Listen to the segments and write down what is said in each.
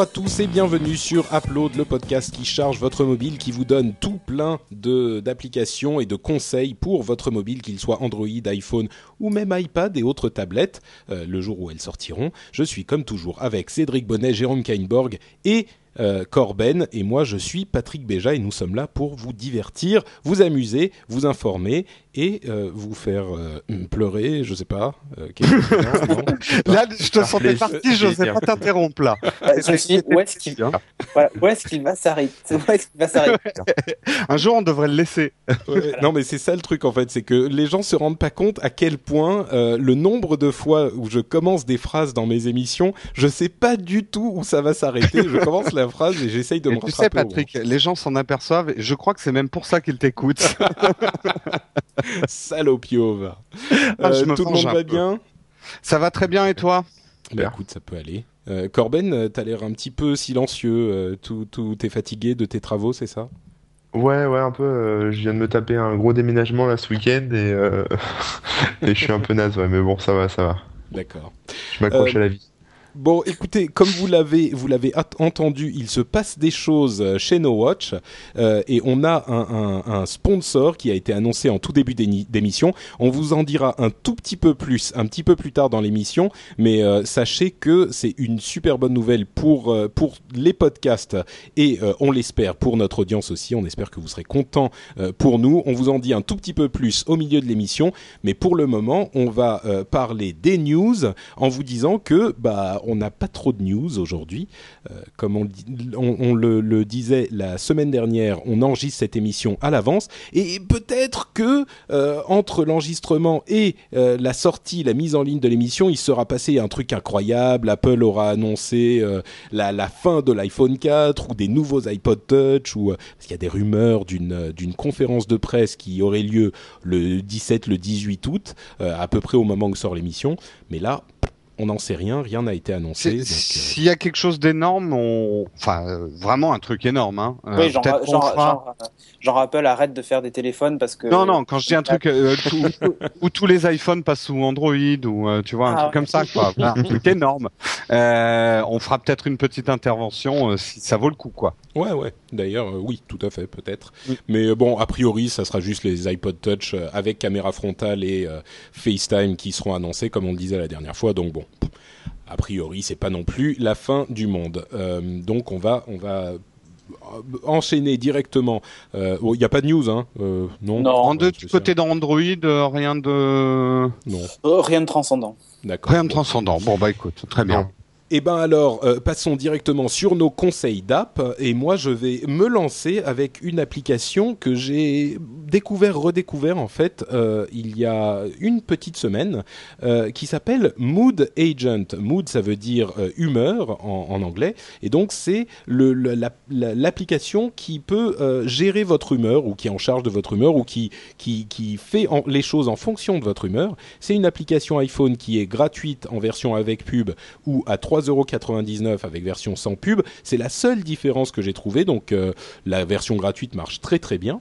Bonjour à tous et bienvenue sur Upload, le podcast qui charge votre mobile, qui vous donne tout plein d'applications et de conseils pour votre mobile, qu'il soit Android, iPhone ou même iPad et autres tablettes, euh, le jour où elles sortiront. Je suis comme toujours avec Cédric Bonnet, Jérôme Kainborg et euh, Corben et moi je suis Patrick Béja et nous sommes là pour vous divertir, vous amuser, vous informer et euh, vous faire euh, pleurer, je sais pas. euh, non, je sais pas. Là, je te sentais parti, je sais pas t'interrompre là. Je me suis dit, où est-ce qu'il voilà, où est-ce qu'il va s'arrêter? Où est-ce qu'il va s'arrêter? Un jour, on devrait le laisser. Ouais, non mais c'est ça le truc en fait, c'est que les gens se rendent pas compte à quel point euh, le nombre de fois où je commence des phrases dans mes émissions, je sais pas du tout où ça va s'arrêter. je commence la phrase et j'essaye de Et me tu sais, rattraper. Patrick, les gens s'en aperçoivent. Et je crois que c'est même pour ça qu'ils t'écoutent. Salopio va. Ah, me tout le monde va peu. bien ça va très bien et toi? Bah écoute, ça peut aller. Euh, Corben, euh, t'as l'air un petit peu silencieux. euh, tout, tout, t'es fatigué de tes travaux, c'est ça? Ouais, ouais, un peu. euh, je viens de me taper un gros déménagement là ce week-end et, euh, et je suis un peu naze, ouais, mais bon, ça va, ça va. D'accord. Je m'accroche Euh, à la vie. Bon, écoutez, comme vous l'avez, vous l'avez entendu, il se passe des choses euh, chez No Watch euh, et on a un, sponsor qui a été annoncé en tout début d'émission. On vous en dira un tout petit peu plus, un petit peu plus tard dans l'émission, mais euh, sachez que c'est une super bonne nouvelle pour pour les podcasts et on l'espère pour notre audience aussi. On espère que vous serez contents pour nous. On vous en dit un tout petit peu plus au milieu de l'émission, mais pour le moment, on va parler des news en vous disant que bah on n'a pas trop de news aujourd'hui. Euh, comme on, le disait la semaine dernière, on enregistre cette émission à l'avance et peut-être que euh, entre l'enregistrement et euh, la sortie, la mise en ligne de l'émission, il sera passé un truc incroyable. Apple aura annoncé la, fin de l'iPhone 4 ou des nouveaux iPod Touch ou parce qu'il y a des rumeurs d'une conférence de presse qui aurait lieu le 17, le 18 août, à peu près au moment où sort l'émission. Mais là, on n'en sait rien, rien n'a été annoncé. Euh, S'il y a quelque chose d'énorme, on... enfin, euh, vraiment un truc énorme. Hein. Euh, Oui, genre, peut-être qu'on genre, fera- genre, euh, genre Apple arrête de faire des téléphones parce que. Non, non, quand je dis un truc euh, tout- où tous les iPhones passent sous Android ou euh, tu vois un Ah, truc comme ça, quoi. Un truc énorme. Euh, on fera peut-être une petite intervention euh, si ça vaut le coup, quoi. Ouais, ouais. D'ailleurs, euh, oui, tout à fait, peut-être. Mais euh, bon, a priori, ça sera juste les iPod Touch euh, avec caméra frontale et euh, FaceTime qui seront annoncés, comme on le disait la dernière fois. Donc bon, a priori, c'est pas non plus la fin du monde. Euh, donc on va, on va euh, enchaîner directement. Euh, Il n'y a pas de news, hein euh, Non. Non. En deux, Ouais, du côté d'Android, euh, rien de Non. Oh, rien de transcendant. D'accord. rien de transcendant. Bon bah écoute, très bien. Eh ben alors, euh, passons directement sur nos conseils d'app. Et moi, je vais me lancer avec une application que j'ai découvert, redécouvert en fait, euh, il y a une petite semaine, euh, qui s'appelle Mood Agent. Mood, ça veut dire humeur en, anglais. Et donc, c'est l'application qui peut gérer votre humeur ou qui est en charge de votre humeur ou qui, qui, qui fait les choses en fonction de votre humeur. C'est une application iPhone qui est gratuite en version avec pub ou à 3,99€ avec version sans pub. C'est la seule différence que j'ai trouvée. Donc euh, la version gratuite marche très très bien.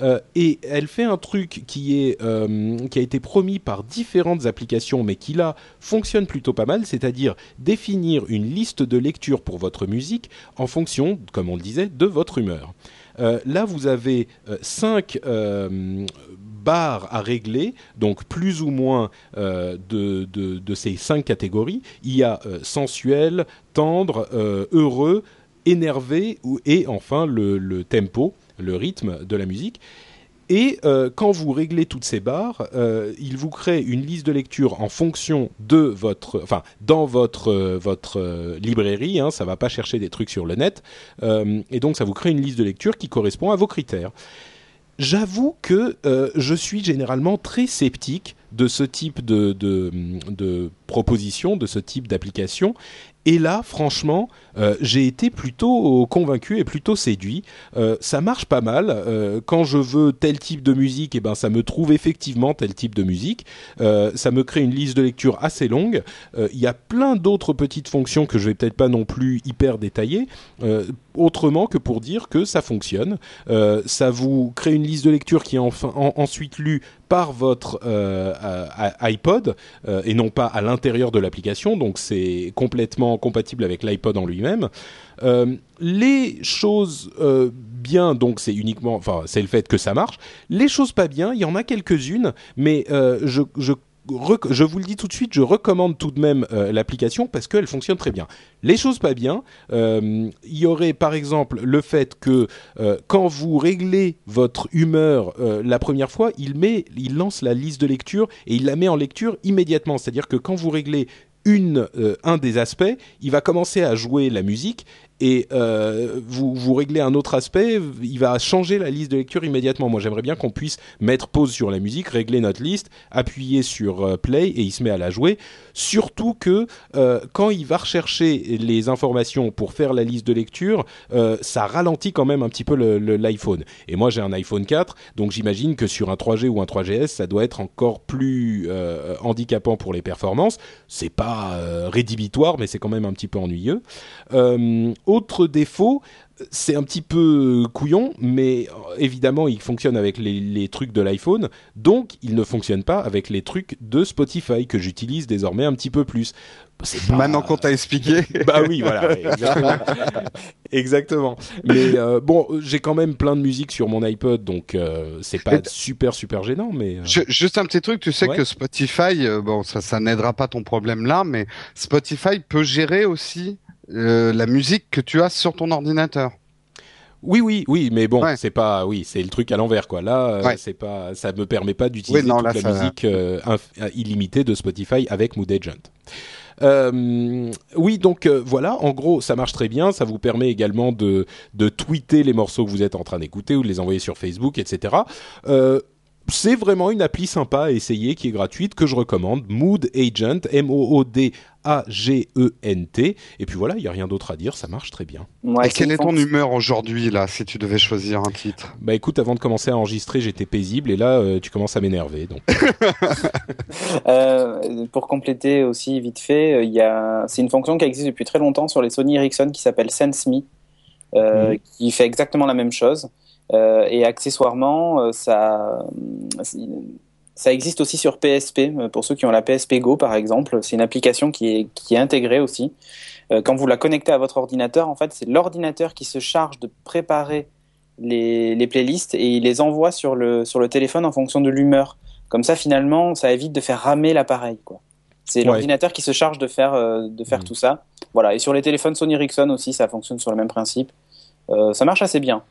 Euh, et elle fait un truc qui, est, euh, qui a été promis par différentes applications, mais qui là fonctionne plutôt pas mal, c'est-à-dire définir une liste de lecture pour votre musique en fonction, comme on le disait, de votre humeur. Euh, là, vous avez euh, cinq euh, barres à régler, donc plus ou moins de, ces cinq catégories. Il y a sensuel, tendre, heureux, énervé ou, et enfin le tempo, le rythme de la musique. Et euh, quand vous réglez toutes ces barres, euh, il vous crée une liste de lecture en fonction de votre, enfin dans votre euh, votre librairie. Hein, ça va pas chercher des trucs sur le net, et donc ça vous crée une liste de lecture qui correspond à vos critères. J'avoue que je suis généralement très sceptique de ce type de, de, de proposition, de ce type d'application, et là, franchement, euh, j'ai été plutôt convaincu et plutôt séduit. Euh, ça marche pas mal. Euh, quand je veux tel type de musique, eh ben ça me trouve effectivement tel type de musique. ça me crée une liste de lecture assez longue. Il y a plein d'autres petites fonctions que je vais peut-être pas non plus hyper détailler. autrement que pour dire que ça fonctionne. ça vous crée une liste de lecture qui est enfin, ensuite lue par votre iPod et non pas à l'intérieur de l'application. Donc c'est complètement compatible avec l'iPod en lui-même. Euh, les choses euh, bien, donc c'est uniquement, enfin c'est le fait que ça marche. Les choses pas bien, il y en a quelques-unes, mais euh, je je vous le dis tout de suite, je recommande tout de même l'application parce qu'elle fonctionne très bien. Les choses pas bien, il y aurait par exemple le fait que quand vous réglez votre humeur la première fois, il met, il lance la liste de lecture et il la met en lecture immédiatement. C'est-à-dire que quand vous réglez une, euh, un des aspects, il va commencer à jouer la musique et euh, vous, vous réglez un autre aspect, il va changer la liste de lecture immédiatement. Moi, j'aimerais bien qu'on puisse mettre pause sur la musique, régler notre liste, appuyer sur euh, play et il se met à la jouer. Surtout que euh, quand il va rechercher les informations pour faire la liste de lecture, ça ralentit quand même un petit peu l'iPhone. Et moi, j'ai un iPhone 4, donc j'imagine que sur un 3G ou un 3GS, ça doit être encore plus handicapant pour les performances. C'est pas rédhibitoire, mais c'est quand même un petit peu ennuyeux. Autre défaut, c'est un petit peu couillon, mais évidemment, il fonctionne avec les, trucs de l'iPhone, donc il ne fonctionne pas avec les trucs de Spotify que j'utilise désormais un petit peu plus. Maintenant qu'on t'a expliqué. bah oui, voilà, exactement. Mais euh, bon, j'ai quand même plein de musique sur mon iPod, donc euh, c'est pas super super gênant. Mais euh. juste un petit truc, tu sais que Spotify, bon, ça, ça n'aidera pas ton problème là, mais Spotify peut gérer aussi euh, la musique que tu as sur ton ordinateur. Oui, oui, oui, mais bon, c'est pas, oui, c'est le truc à l'envers, quoi. Là, euh, c'est pas, ça me permet pas d'utiliser toute la musique euh, illimitée de Spotify avec Mood Agent. oui, donc voilà, en gros, ça marche très bien. Ça vous permet également de, de tweeter les morceaux que vous êtes en train d'écouter ou de les envoyer sur Facebook, etc. c'est vraiment une appli sympa à essayer qui est gratuite que je recommande. Mood Agent, M-O-O-D a-G-E-N-T. Et puis voilà, il n'y a rien d'autre à dire, ça marche très bien. et quelle est ton humeur aujourd'hui, là, si tu devais choisir un titre? Bah écoute, avant de commencer à enregistrer, j'étais paisible, et là, euh, tu commences à m'énerver. Donc. euh, pour compléter aussi, vite fait, euh, il y a... c'est une fonction qui existe depuis très longtemps sur les Sony Ericsson qui s'appelle SenseMe, euh, mhm. qui fait exactement la même chose. Et accessoirement, ça ça existe aussi sur PSP, euh, pour ceux qui ont la PSP Go par exemple. C'est une application qui est, qui est intégrée aussi. Euh, quand vous la connectez à votre ordinateur, en fait, c'est l'ordinateur qui se charge de préparer les, les, playlists et il les envoie sur le, sur le téléphone en fonction de l'humeur. Comme ça, finalement, ça évite de faire ramer l'appareil. quoi. C'est l'ordinateur qui se charge de faire, euh, de faire mmh. tout ça. Voilà. Et sur les téléphones Sony Ericsson aussi, ça fonctionne sur le même principe. ça marche assez bien.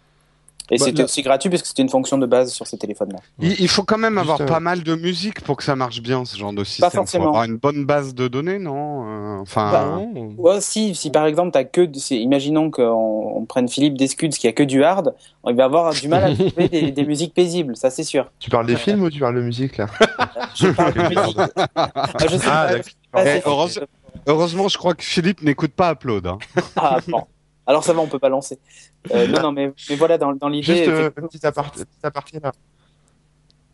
Et bah, c'était aussi gratuit parce que c'était une fonction de base sur ces téléphones-là. Il, faut quand même avoir pas mal de musique pour que ça marche bien, ce genre de système. Pas forcément. Faut avoir une bonne base de données, non euh, Enfin. Bah, ouais, si, si par exemple t'as que, imaginons qu'on on prenne Philippe Descuds qui a que du hard, on va avoir du mal à trouver des, des, musiques paisibles, ça c'est sûr. Tu parles des films ou tu parles de musique là? Je parle de musique. je sais ah, pas, eh, heureusement, heureusement, je crois que Philippe n'écoute pas Upload. Hein. Ah bon. Alors ça va, on peut pas lancer. Euh, non, non, mais, mais voilà, dans, dans l'idée. Juste euh, petit aparté, là.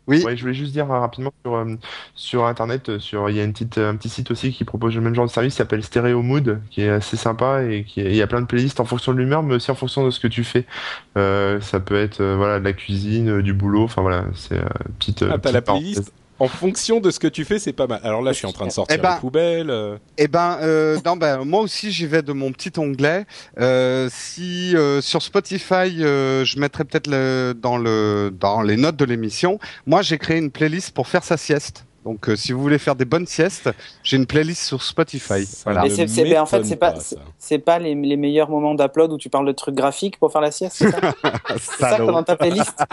Oui. Ouais, je voulais juste dire euh, rapidement sur, euh, sur internet, sur il y a une petite, un petit site aussi qui propose le même genre de service, qui s'appelle Stereo Mood, qui est assez sympa et qui il y a plein de playlists en fonction de l'humeur, mais aussi en fonction de ce que tu fais. ça peut être voilà de la cuisine, du boulot, enfin voilà, c'est petite. Ah, t'as la playlist en fonction de ce que tu fais, c'est pas mal. Alors là, je suis en train de sortir eh ben, la poubelle. Euh. Eh ben, euh, non, ben, moi aussi, j'y vais de mon petit onglet. Euh, si sur Spotify, je mettrais peut-être le, dans le dans les notes de l'émission. Moi, j'ai créé une playlist pour faire sa sieste. Donc, si vous voulez faire des bonnes siestes, j'ai une playlist sur Spotify. voilà. Mais c'est, ben, en fait, c'est pas, c'est pas les, les, meilleurs moments d'upload où tu parles de trucs graphiques pour faire la sieste, c'est ça C'est ça dans ta playlist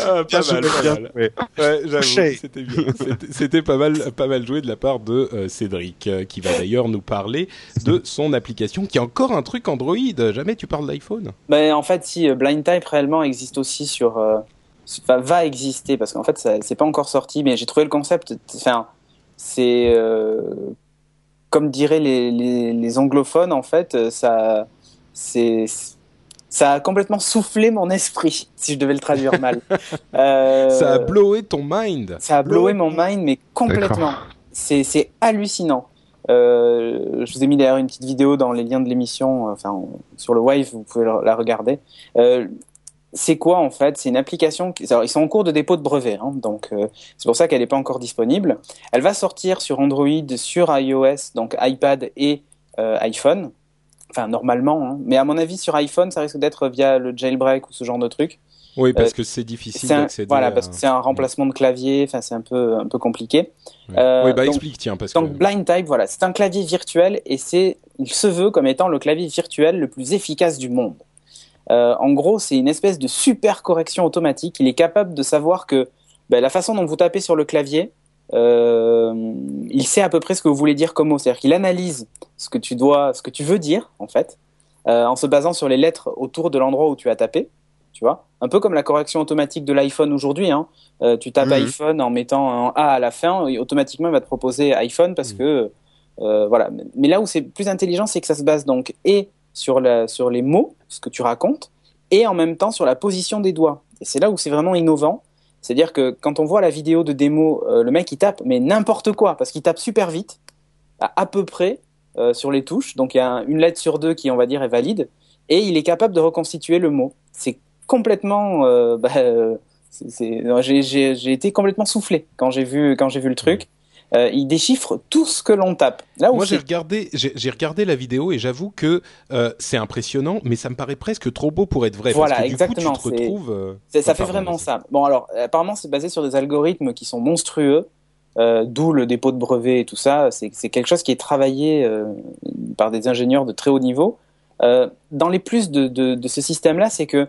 ah, pas mal, pas mal. Ouais, j'avoue, c'était C'était pas mal, pas mal joué de la part de euh, Cédric, euh, qui va d'ailleurs nous parler de son application, qui est encore un truc Android. Jamais tu parles d'iPhone. Ben, en fait, si euh, Blind Type réellement existe aussi sur, va exister parce qu'en fait, c'est pas encore sorti, mais j'ai trouvé le concept. Enfin, c'est comme diraient les, les, les, anglophones, en fait, ça, c'est ça a complètement soufflé mon esprit, si je devais le traduire mal. Euh, ça a blowé ton mind. Ça a blowé mon mind, mais complètement. C'est hallucinant. Euh, je vous ai mis d'ailleurs une petite vidéo dans les liens de l'émission, enfin sur le Wave, vous pouvez la regarder. Euh, c'est quoi en fait? C'est une application. Qui... ils sont en cours de dépôt de brevet, hein, donc euh, c'est pour ça qu'elle n'est pas encore disponible. Elle va sortir sur Android, sur iOS, donc iPad et euh, iPhone. Enfin, normalement. Hein. Mais à mon avis, sur iPhone, ça risque d'être via le jailbreak ou ce genre de truc. Oui, parce euh, que c'est difficile d'accéder. Voilà, parce que c'est un remplacement de clavier. Enfin, c'est un peu un peu compliqué. Euh, oui, bah explique, tiens, parce donc Blind Type, voilà, c'est un clavier virtuel et c'est, il se veut comme étant le clavier virtuel le plus efficace du monde. Euh, en gros, c'est une espèce de super correction automatique. Il est capable de savoir que ben, la façon dont vous tapez sur le clavier, euh, il sait à peu près ce que vous voulez dire comme mot. C'est-à-dire qu'il analyse ce que tu dois, ce que tu veux dire en fait, euh, en se basant sur les lettres autour de l'endroit où tu as tapé. Tu vois, un peu comme la correction automatique de l'iPhone aujourd'hui. Hein. Euh, tu tapes mhm. iPhone en mettant un A à la fin, et automatiquement il va te proposer iPhone parce mhm. que voilà. Mais là où c'est plus intelligent, c'est que ça se base donc et sur la, sur les mots, ce que tu racontes, et en même temps sur la position des doigts. Et c'est là où c'est vraiment innovant c'est-à-dire que quand on voit la vidéo de démo, euh, le mec il tape mais n'importe quoi parce qu'il tape super vite, à, à peu près euh, sur les touches. Donc il y a une lettre sur deux qui on va dire est valide et il est capable de reconstituer le mot. C'est complètement, euh, bah, j'ai été complètement soufflé quand j'ai vu quand j'ai vu le truc. Euh, il déchiffre tout ce que l'on tape. Là Moi, j'ai regardé, j'ai regardé la vidéo et j'avoue que euh, c'est impressionnant, mais ça me paraît presque trop beau pour être vrai. Voilà, parce que, exactement. Du coup, tu te retrouves, euh, ça fait vraiment ça. Bon, alors, apparemment, c'est basé sur des algorithmes qui sont monstrueux. d'où le dépôt de brevet et tout ça. C'est quelque chose qui est travaillé par des ingénieurs de très haut niveau. dans les plus de, de, de ce système-là, c'est que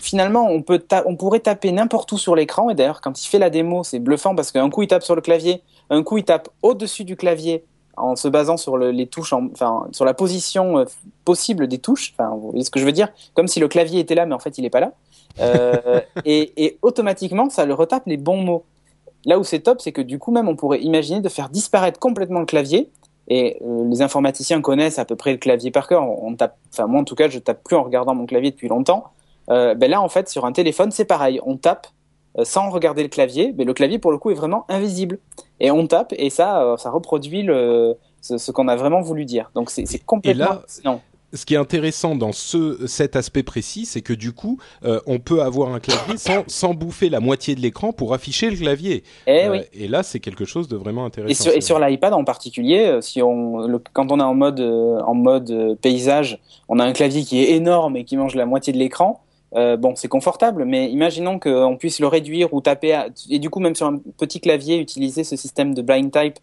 finalement, on, peut on pourrait taper n'importe où sur l'écran. Et d'ailleurs, quand il fait la démo, c'est bluffant parce qu'un coup, il tape sur le clavier, un coup, il tape au-dessus du clavier en se basant sur les touches, enfin, sur la position euh, possible des touches. Enfin, vous voyez ce que je veux dire? Comme si le clavier était là, mais en fait, il n'est pas là. Euh, et, automatiquement, ça le retape les bons mots. Là où c'est top, c'est que du coup, même, on pourrait imaginer de faire disparaître complètement le clavier. Et euh, les informaticiens connaissent à peu près le clavier par cœur. On tape, enfin moi en tout cas, je tape plus en regardant mon clavier depuis longtemps. Ben là, en fait, sur un téléphone, c'est pareil. On tape sans regarder le clavier, mais le clavier, pour le coup, est vraiment invisible. Et on tape, et ça, euh, ça reproduit le, ce, qu'on a vraiment voulu dire. Donc, c'est complètement... non ce qui est intéressant dans ce, cet aspect précis, c'est que du coup, on peut avoir un clavier sans, sans bouffer la moitié de l'écran pour afficher le clavier. Et, eh oui. et là, c'est quelque chose de vraiment intéressant. Et sur, l'iPad en particulier, si on, quand on est en mode, en mode paysage, on a un clavier qui est énorme et qui mange la moitié de l'écran. Euh, bon, c'est confortable, mais imaginons qu'on puisse le réduire ou taper, et du coup même sur un petit clavier, utiliser ce système de blind type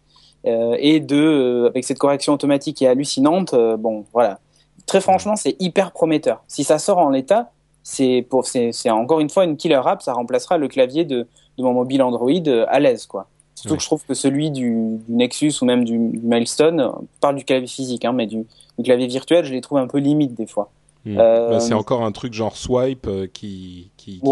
euh, et de, euh, avec cette correction automatique qui est hallucinante. bon, voilà. Très franchement, c'est hyper prometteur. Si ça sort en l'état, c'est pour, c'est, encore une fois une killer app. Ça remplacera le clavier de, de mon mobile Android à l'aise, quoi. Surtout que je trouve que celui du, Nexus ou même du, Milestone, on parle du clavier physique, hein, mais du, du clavier virtuel, je les trouve un peu limite des fois. Euh, bah, c'est encore un truc genre swipe euh, qui, qui,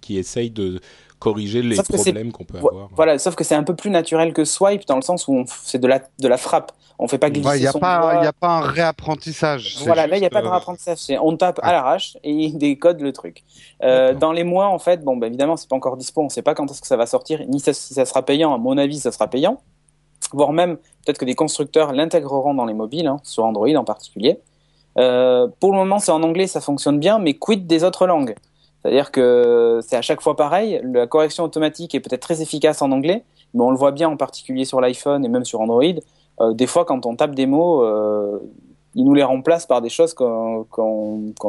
qui, essaye de corriger les problèmes qu'on peut avoir. Voilà, sauf que c'est un peu plus naturel que swipe dans le sens où c'est de la, de la frappe. On fait pas glisser Il n'y a, pas, a pas un réapprentissage. Voilà, là, il n'y a pas de euh, réapprentissage. On tape à l'arrache et il décode le truc. Euh, dans les mois, en fait, bon, bah, évidemment, c'est pas encore dispo. On sait pas quand est-ce que ça va sortir, ni si ça sera payant. À mon avis, ça sera payant. Voire même, peut-être que des constructeurs l'intégreront dans les mobiles, hein, sur Android en particulier. Euh, pour le moment, c'est en anglais, ça fonctionne bien, mais quid des autres langues? C'est-à-dire que c'est à chaque fois pareil. La correction automatique est peut-être très efficace en anglais, mais on le voit bien en particulier sur l'iPhone et même sur Android. Euh, des fois, quand on tape des mots, euh, il nous les remplace par des choses qu'on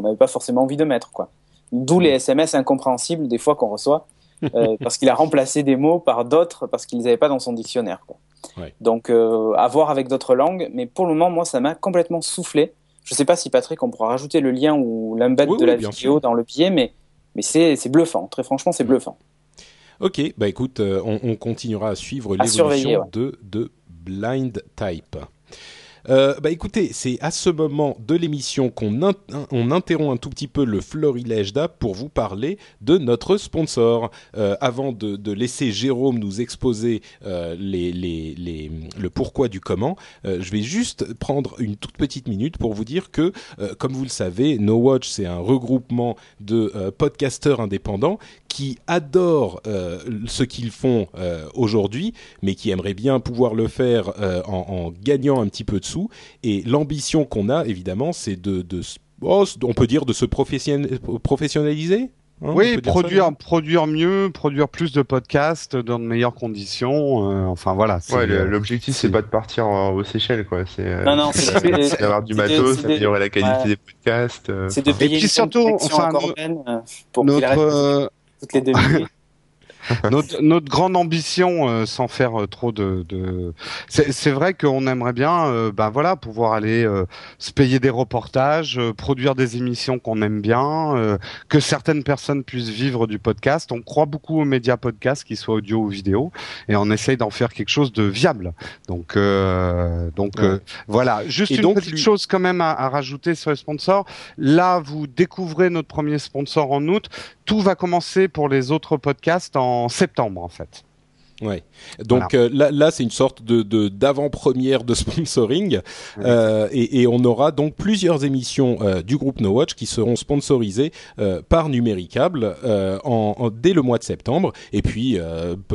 n'avait pas forcément envie de mettre. quoi. D'où les SMS incompréhensibles des fois qu'on reçoit, parce qu'il a remplacé des mots par d'autres parce qu'il les avait pas dans son dictionnaire. Quoi. Ouais. Donc, à voir avec d'autres langues, mais pour le moment, moi, ça m'a complètement soufflé. Je sais pas si Patrick, on pourra rajouter le lien ou l'embed de la vidéo dans le pied, mais mais c'est bluffant. Très franchement, c'est bluffant. Ok, bah écoute, on, continuera à suivre l'évolution de, de Blind Type. Euh, bah écoutez, c'est à ce moment de l'émission qu'on on interrompt un tout petit peu le florilège d'app pour vous parler de notre sponsor. Euh, avant de, de, laisser Jérôme nous exposer euh, les, les, les, le pourquoi du comment, je vais juste prendre une toute petite minute pour vous dire que, comme vous le savez, No Watch c'est un regroupement de podcasteurs indépendants qui adorent ce qu'ils font aujourd'hui, mais qui aimeraient bien pouvoir le faire en, en gagnant un petit peu de et l'ambition qu'on a, évidemment, c'est de, oh, on peut dire de se professionnaliser hein, oui, produire, produire mieux, produire plus de podcasts dans de meilleures conditions. Euh, enfin voilà. l'objectif c'est pas de partir aux Seychelles quoi. C'est euh, non non, c'est d'avoir du matos, améliorer la qualité des podcasts. Euh. C'est de payer Et puis surtout, enfin, pour notre toutes les deux notre, notre, grande ambition, euh, sans faire euh, trop de, de... c'est vrai qu'on aimerait bien, euh, ben voilà, pouvoir aller se payer des reportages, produire des émissions qu'on aime bien, que certaines personnes puissent vivre du podcast. On croit beaucoup aux médias podcasts, qu'ils soient audio ou vidéo, et on essaye d'en faire quelque chose de viable. Donc, donc voilà. Juste une petite chose quand même à, à rajouter sur les sponsors. Là, vous découvrez notre premier sponsor en août. Tout va commencer pour les autres podcasts en septembre en fait. Ouais. Donc euh, là, là c'est une sorte de d'avant-première de, sponsoring euh, et, et, on aura donc plusieurs émissions euh, du groupe No Watch qui seront sponsorisées par Numéricable en, en, dès le mois de septembre et puis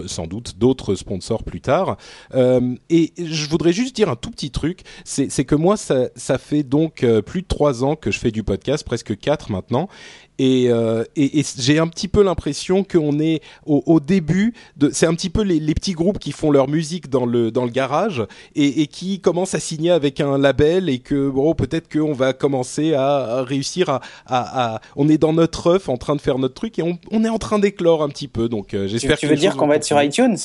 sans doute d'autres sponsors plus tard. et je voudrais juste dire un tout petit truc, c'est que moi ça, ça fait donc plus de trois ans que je fais du podcast, presque quatre maintenant, et, euh, et, et j'ai un petit peu l'impression qu'on est au, au, début de c'est un petit peu les, les, petits groupes qui font leur musique dans le dans le garage et, et qui commencent à signer avec un label et que bon peut-être qu'on va commencer à, réussir à, à, à, on est dans notre œuf en train de faire notre truc et on, on est en train d'éclore un petit peu. Donc euh, j'espère tu, tu veux dire qu'on va être sur iTunes?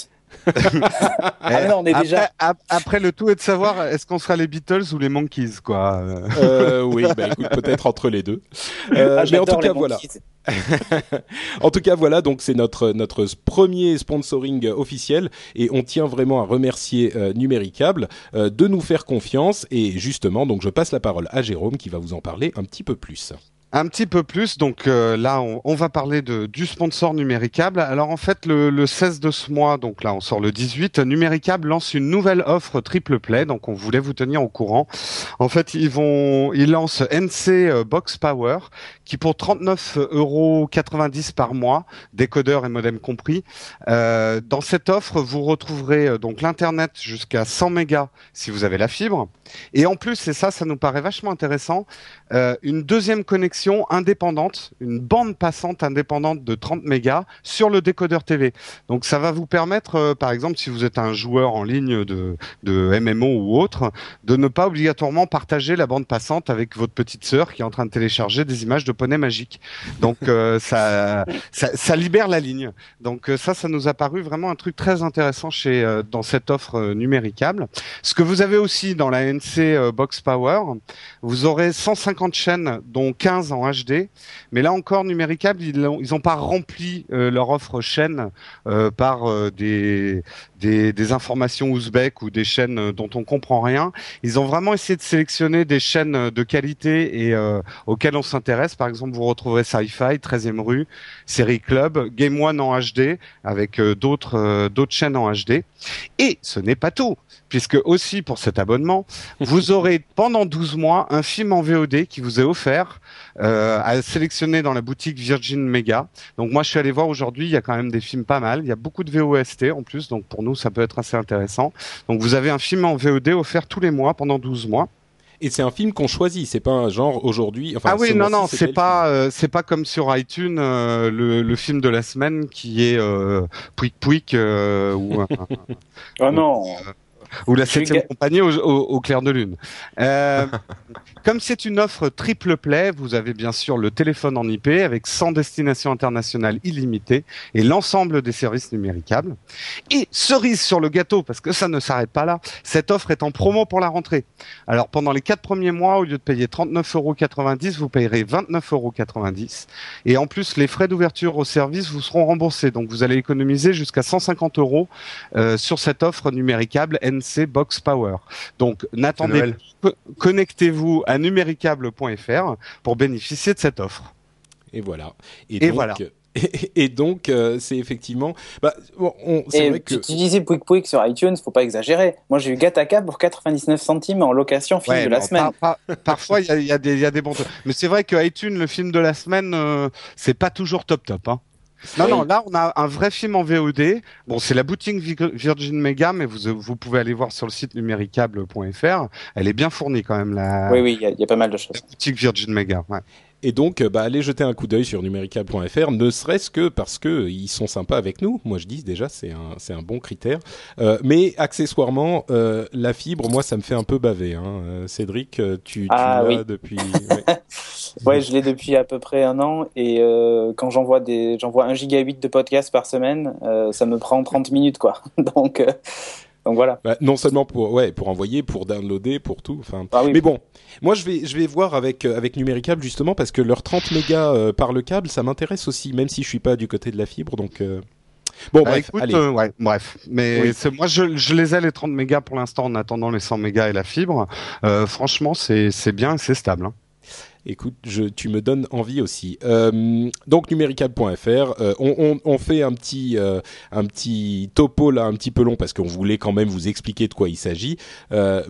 ah non, on est après, déjà. Après, le tout est de savoir est-ce qu'on sera les Beatles ou les Monkeys, quoi. Euh, oui, bah écoute, peut-être entre les deux. Euh, ah, mais en tout cas, voilà. en tout cas, voilà, donc c'est notre notre premier sponsoring officiel et on tient vraiment à remercier euh, Numéricable euh, de nous faire confiance et justement, donc je passe la parole à Jérôme qui va vous en parler un petit peu plus. Un petit peu plus, donc euh, là on, va parler de, du sponsor Numéricable. Alors en fait le, le, 16 de ce mois, donc là on sort le 18, Numéricable lance une nouvelle offre triple play, donc on voulait vous tenir au courant. En fait ils vont, ils lancent NC euh, Box Power qui pour 39,90 euros par mois, décodeur et modem compris. Euh, dans cette offre vous retrouverez euh, donc l'internet jusqu'à 100 mégas si vous avez la fibre, et en plus et ça ça nous paraît vachement intéressant, euh, une deuxième connexion indépendante, une bande passante indépendante de 30 mégas sur le décodeur TV. Donc ça va vous permettre, par exemple, si vous êtes un joueur en ligne de, de MMO ou autre, de ne pas obligatoirement partager la bande passante avec votre petite sœur qui est en train de télécharger des images de magique. Donc euh, ça, ça, libère la ligne. Donc ça, ça nous a paru vraiment un truc très intéressant chez dans cette offre numéricable. Ce que vous avez aussi dans la NC Box Power, vous aurez 150 chaînes, dont 15 en HD. Mais là encore, Numéricable, ils n'ont pas rempli euh, leur offre chaîne euh, par euh, des, des, des, informations ouzbek ou des chaînes dont on comprend rien. Ils ont vraiment essayé de sélectionner des chaînes de qualité et auxquelles on s'intéresse. Par exemple, vous retrouverez Sci-Fi, 13e rue, Série Club, Game One en HD, avec d'autres d'autres chaînes en HD. Et ce n'est pas tout puisque aussi pour cet abonnement, vous aurez pendant 12 mois un film en VOD qui vous est offert euh, à sélectionner dans la boutique Virgin Mega. Donc moi je suis allé voir aujourd'hui, il y a quand même des films pas mal, il y a beaucoup de VOST en plus, donc pour nous ça peut être assez intéressant. Donc vous avez un film en VOD offert tous les mois pendant 12 mois. Et c'est un film qu'on choisit, c'est pas un genre aujourd'hui. Enfin, ah oui, non, non, c'est pas, euh, c'est pas comme sur iTunes euh, le, le, film de la semaine qui est euh, Pouic Pouic euh, ou. oh non. Ou la septième compagnie au, clair de lune. Euh, comme c'est une offre triple play, vous avez bien sûr le téléphone en IP avec 100 destinations internationales illimitées et l'ensemble des services numéricables. Et cerise sur le gâteau, parce que ça ne s'arrête pas là, cette offre est en promo pour la rentrée. Alors pendant les quatre premiers mois, au lieu de payer 39,90 euros, vous payerez 29,90 euros. Et en plus, les frais d'ouverture au service vous seront remboursés. Donc vous allez économiser jusqu'à 150 euros euh, sur cette offre numéricable NC Box Power. Donc n'attendez, connectez-vous à numéricable.fr pour bénéficier de cette offre. Et voilà. Et, voilà. Et, donc, euh, c'est effectivement. Bah, on, c'est vrai que. Tu disais Pouic Pouic sur iTunes, faut pas exagérer. Moi, j'ai eu Gataka pour 99 centimes en location film de la semaine. parfois, il y a, des bons. Mais c'est vrai que iTunes, le film de la semaine, euh, c'est pas toujours top top. Hein. Non, non, là, on a un vrai film en VOD. Bon, c'est la boutique Virgin Mega, mais vous, vous pouvez aller voir sur le site numéricable.fr. Elle est bien fournie quand même, la... Oui, oui, il y, y, a pas mal de choses. La boutique Virgin Mega, ouais. Et donc, euh, bah, allez jeter un coup d'œil sur numérica.fr, ne serait-ce que parce que euh, ils sont sympas avec nous. Moi, je dis déjà, c'est un, c'est un bon critère. Euh, mais accessoirement, euh, la fibre, moi, ça me fait un peu baver. Hein. Euh, Cédric, tu, tu ah, l'as depuis. ouais. je l'ai depuis à peu près un an. Et quand j'envoie des, j'envoie un giga 8 de podcast par semaine, ça me prend 30 minutes, quoi. donc. Donc voilà. Bah, non seulement pour ouais pour envoyer, pour downloader, pour tout. Enfin. Ah mais bon, moi je vais je vais voir avec euh, avec Numéricable justement parce que leurs 30 mégas euh, par le câble, ça m'intéresse aussi, même si je suis pas du côté de la fibre. Donc euh. bon bah, bref. allez. ouais, bref. Mais moi je je les ai les 30 mégas pour l'instant en attendant les 100 mégas et la fibre. franchement c'est c'est bien, c'est stable. Hein. Écoute, tu me donnes envie aussi. Euh, donc numéricable.fr, euh, on, fait un petit euh, un topo là un petit peu long parce qu'on voulait quand même vous expliquer de quoi il s'agit,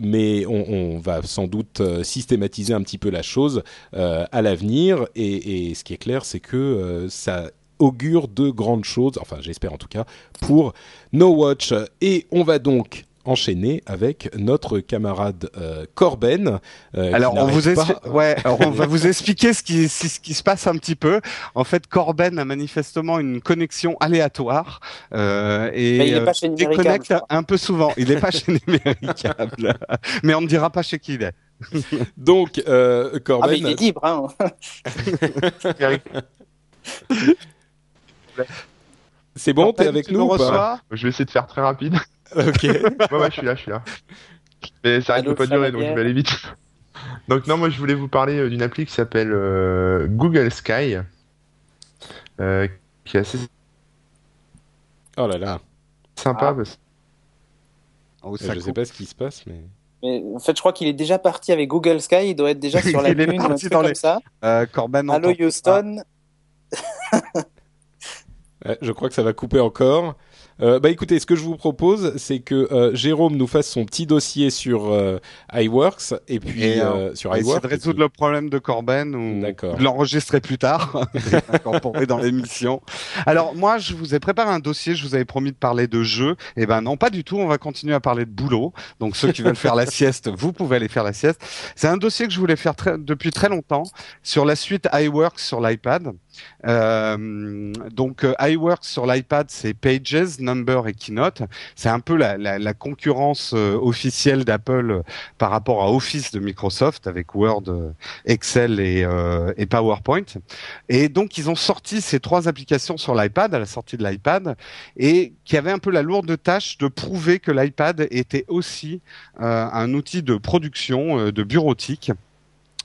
mais on, va sans doute systématiser un petit peu la chose à l'avenir. Et, et, ce qui est clair, c'est que ça augure de grandes choses, enfin j'espère en tout cas, pour No Watch. Et on va donc enchaîner avec notre camarade euh, Corben. Euh, alors on vous ouais, on va vous expliquer ce qui ce qui se passe un petit peu. En fait, Corben a manifestement une connexion aléatoire euh, et Mais il est pas chez déconnecte un peu souvent. Il n'est pas chez Numéricable, mais on ne dira pas chez qui il est. Donc Corben. Ah mais il est libre, hein. C'est bon, t'es avec nous ou pas Je vais essayer de faire très rapide. Ok. ouais, ouais, je suis là, je suis là. Mais ça risque pas durer, donc je vais aller vite. Donc non, moi je voulais vous parler euh, d'une appli qui s'appelle euh, Google Sky, euh, qui est assez oh là là sympa. Ah. Parce... Oh, je sais pas ce qui se passe, mais. Mais en fait, je crois qu'il est déjà parti avec Google Sky. Il doit être déjà sur la lune, un truc comme ça. Euh, Corben. Allô Houston. ouais, je crois que ça va couper encore. Euh, bah écoutez, ce que je vous propose, c'est que euh, Jérôme nous fasse son petit dossier sur euh, iWorks et puis euh, sur iWorks. de résoudre le problème de Corben ou de l'enregistrer plus tard, incorporer dans l'émission. Alors moi, je vous ai préparé un dossier. Je vous avais promis de parler de jeux. Et eh ben non, pas du tout. On va continuer à parler de boulot. Donc ceux qui veulent faire la sieste, vous pouvez aller faire la sieste. C'est un dossier que je voulais faire très, depuis très longtemps sur la suite iWorks sur l'iPad. Euh, donc euh, iWorks sur l'iPad, c'est Pages, Number et Keynote. C'est un peu la, concurrence euh, officielle d'Apple par rapport à Office de Microsoft avec Word, Excel et, et, PowerPoint. Et donc ils ont sorti ces trois applications sur l'iPad à la sortie de l'iPad et qui avaient un peu la lourde tâche de prouver que l'iPad était aussi un outil de production, de bureautique.